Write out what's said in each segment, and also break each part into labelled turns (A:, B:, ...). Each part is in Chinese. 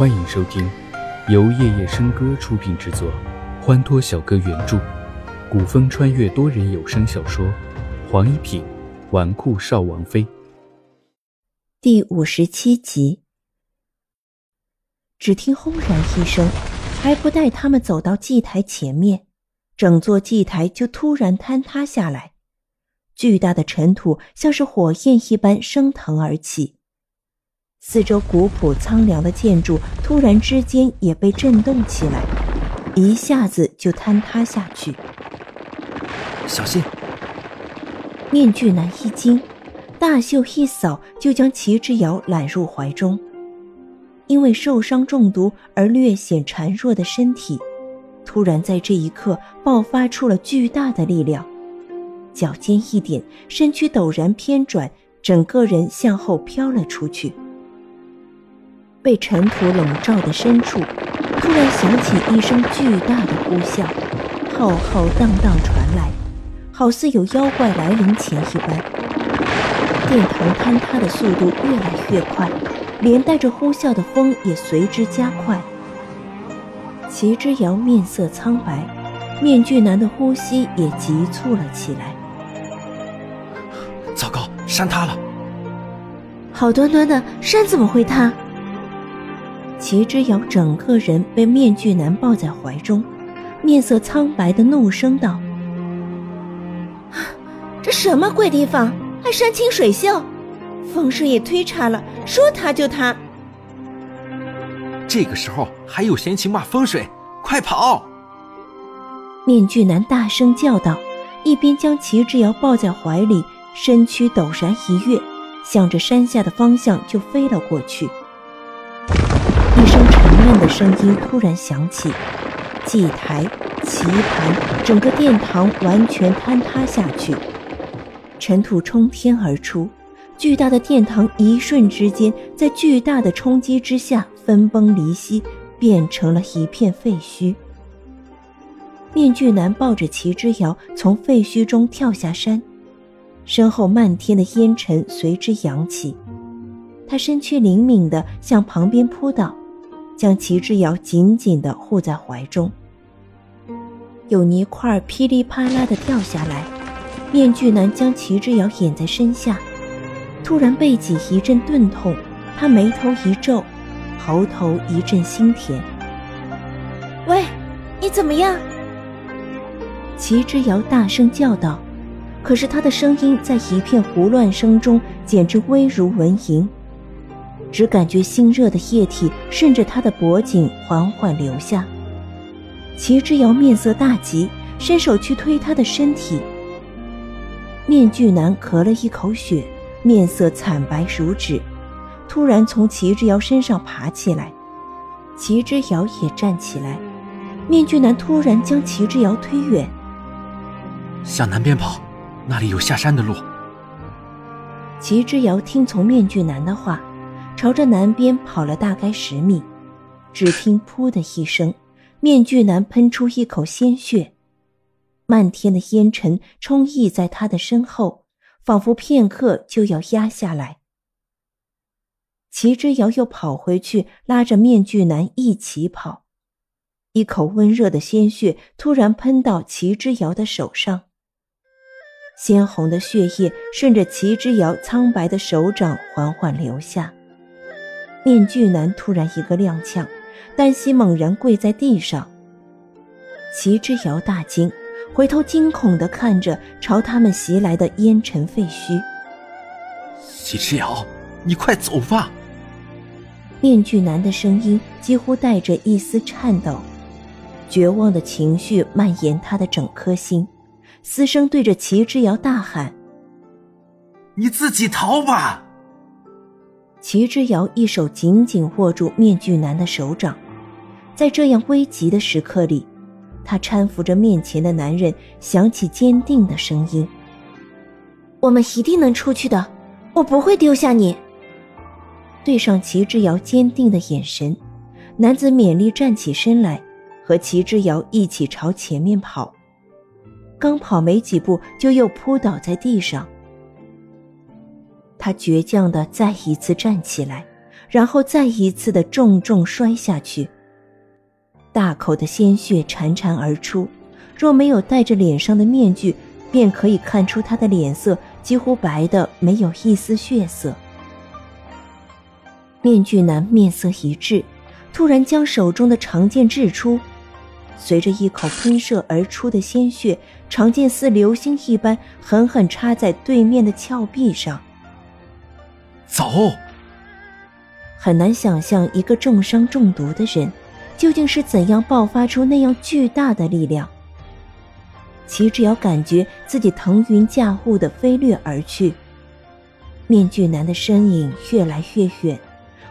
A: 欢迎收听，由夜夜笙歌出品制作，欢脱小哥原著，古风穿越多人有声小说《黄一品纨绔少王妃》
B: 第五十七集。只听轰然一声，还不待他们走到祭台前面，整座祭台就突然坍塌下来，巨大的尘土像是火焰一般升腾而起。四周古朴苍凉的建筑突然之间也被震动起来，一下子就坍塌下去。
C: 小心！
B: 面具男一惊，大袖一扫，就将齐之遥揽入怀中。因为受伤中毒而略显孱弱的身体，突然在这一刻爆发出了巨大的力量，脚尖一点，身躯陡然偏转，整个人向后飘了出去。被尘土笼罩的深处，突然响起一声巨大的呼啸，浩浩荡荡传来，好似有妖怪来临前一般。殿堂坍塌的速度越来越快，连带着呼啸的风也随之加快。齐之遥面色苍白，面具男的呼吸也急促了起来。
C: 糟糕，山塌了！
B: 好端端的山怎么会塌？齐之遥整个人被面具男抱在怀中，面色苍白的怒声道：“这什么鬼地方，还山清水秀，风水也忒差了，说塌就塌。”
C: 这个时候还有闲情骂风水？快跑！
B: 面具男大声叫道，一边将齐之遥抱在怀里，身躯陡然一跃，向着山下的方向就飞了过去。的声音突然响起，祭台、棋盘，整个殿堂完全坍塌下去，尘土冲天而出，巨大的殿堂一瞬之间在巨大的冲击之下分崩离析，变成了一片废墟。面具男抱着齐之遥从废墟中跳下山，身后漫天的烟尘随之扬起，他身躯灵敏地向旁边扑倒。将齐之遥紧紧地护在怀中，有泥块噼里啪啦地掉下来，面具男将齐之遥掩在身下，突然背脊一阵钝痛，他眉头一皱，喉头一阵心甜。喂，你怎么样？齐之遥大声叫道，可是他的声音在一片胡乱声中，简直微如蚊蝇。只感觉心热的液体顺着他的脖颈缓缓流下。齐之遥面色大急，伸手去推他的身体。面具男咳了一口血，面色惨白如纸，突然从齐之遥身上爬起来。齐之遥也站起来，面具男突然将齐之遥推远，
C: 向南边跑，那里有下山的路。
B: 齐之遥听从面具男的话。朝着南边跑了大概十米，只听“噗”的一声，面具男喷出一口鲜血，漫天的烟尘冲溢在他的身后，仿佛片刻就要压下来。齐之遥又跑回去，拉着面具男一起跑，一口温热的鲜血突然喷到齐之遥的手上，鲜红的血液顺着齐之遥苍白的手掌缓缓流下。面具男突然一个踉跄，单膝猛然跪在地上。齐之遥大惊，回头惊恐地看着朝他们袭来的烟尘废墟。
C: 齐之遥，你快走吧！
B: 面具男的声音几乎带着一丝颤抖，绝望的情绪蔓延他的整颗心，嘶声对着齐之遥大喊：“
C: 你自己逃吧！”
B: 齐之遥一手紧紧握住面具男的手掌，在这样危急的时刻里，他搀扶着面前的男人，响起坚定的声音：“我们一定能出去的，我不会丢下你。”对上齐之遥坚定的眼神，男子勉力站起身来，和齐之遥一起朝前面跑。刚跑没几步，就又扑倒在地上。他倔强的再一次站起来，然后再一次的重重摔下去。大口的鲜血潺潺而出，若没有戴着脸上的面具，便可以看出他的脸色几乎白的没有一丝血色。面具男面色一滞，突然将手中的长剑掷出，随着一口喷射而出的鲜血，长剑似流星一般狠狠插在对面的峭壁上。
C: 走！
B: 很难想象一个重伤中毒的人，究竟是怎样爆发出那样巨大的力量。齐之遥感觉自己腾云驾雾的飞掠而去，面具男的身影越来越远，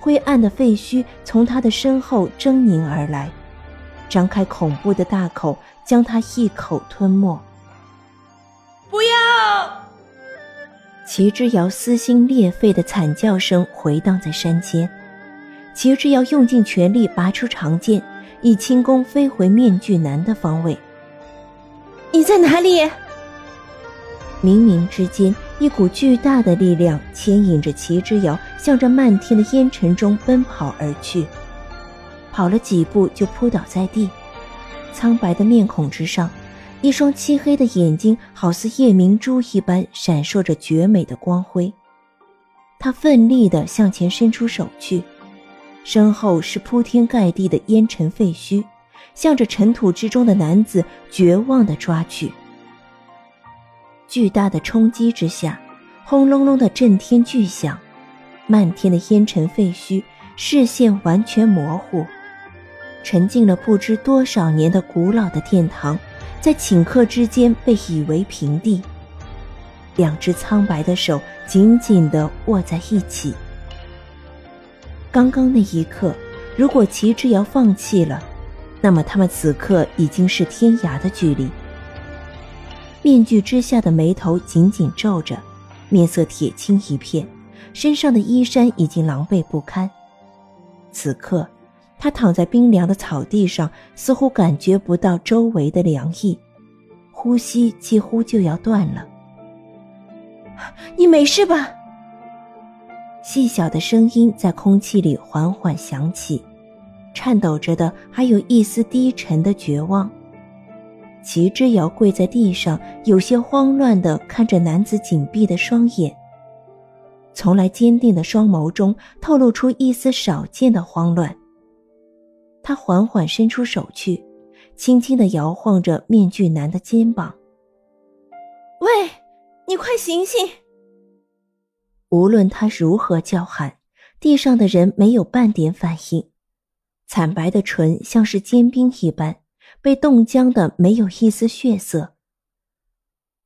B: 灰暗的废墟从他的身后狰狞而来，张开恐怖的大口将他一口吞没。齐之遥撕心裂肺的惨叫声回荡在山间，齐之遥用尽全力拔出长剑，以轻功飞回面具男的方位。
D: 你在哪里？
B: 冥冥之间，一股巨大的力量牵引着齐之遥向着漫天的烟尘中奔跑而去。跑了几步就扑倒在地，苍白的面孔之上，一双漆黑的眼睛好似夜明珠一般闪烁着绝美的光辉。他奋力地向前伸出手去，身后是铺天盖地的烟尘废墟。向着尘土之中的男子绝望地抓去。巨大的冲击之下，轰隆隆的震天巨响，漫天的烟尘废墟，视线完全模糊。沉浸了不知多少年的古老的殿堂，在顷刻之间被夷为平地。两只苍白的手紧紧地握在一起。刚刚那一刻，如果齐之遥放弃了。那么他们此刻已经是天涯的距离。面具之下的眉头紧紧皱着，面色铁青一片，身上的衣衫已经狼狈不堪。此刻，他躺在冰凉的草地上，似乎感觉不到周围的凉意，呼吸几乎就要断了。
D: 你没事吧？
B: 细小的声音在空气里缓缓响起。颤抖着的，还有一丝低沉的绝望。齐之遥跪在地上，有些慌乱地看着男子紧闭的双眼。从来坚定的双眸中透露出一丝少见的慌乱。他缓缓伸出手去，轻轻的摇晃着面具男的肩膀。
D: “喂，你快醒醒！”
B: 无论他如何叫喊，地上的人没有半点反应。惨白的唇像是坚冰一般，被冻僵的没有一丝血色。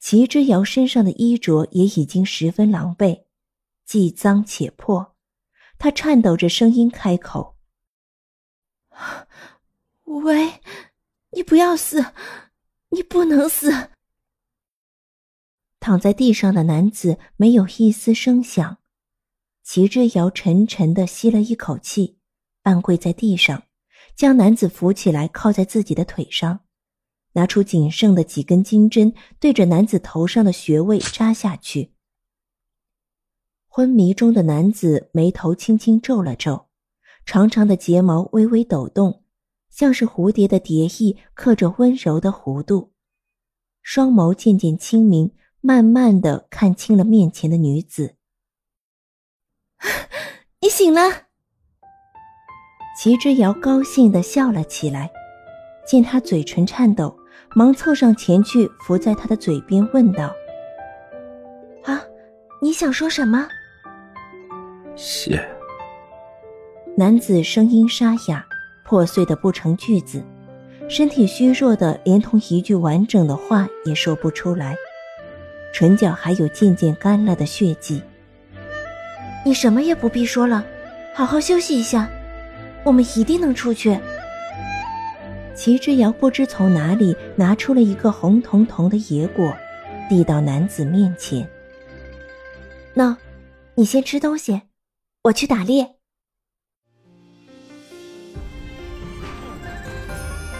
B: 齐之遥身上的衣着也已经十分狼狈，既脏且破。他颤抖着声音开口：“
D: 喂，你不要死，你不能死。”
B: 躺在地上的男子没有一丝声响。齐之遥沉沉的吸了一口气。半跪在地上，将男子扶起来，靠在自己的腿上，拿出仅剩的几根金针，对着男子头上的穴位扎下去。昏迷中的男子眉头轻轻皱了皱，长长的睫毛微微抖动，像是蝴蝶的蝶翼，刻着温柔的弧度。双眸渐渐清明，慢慢的看清了面前的女子。
D: 你醒了。
B: 齐之遥高兴的笑了起来，见他嘴唇颤抖，忙凑上前去伏在他的嘴边问道：“
D: 啊，你想说什么？”
C: 谢。
B: 男子声音沙哑，破碎的不成句子，身体虚弱的连同一句完整的话也说不出来，唇角还有渐渐干了的血迹。
D: 你什么也不必说了，好好休息一下。我们一定能出去。
B: 齐之遥不知从哪里拿出了一个红彤彤的野果，递到男子面前。
D: 那，你先吃东西，我去打猎。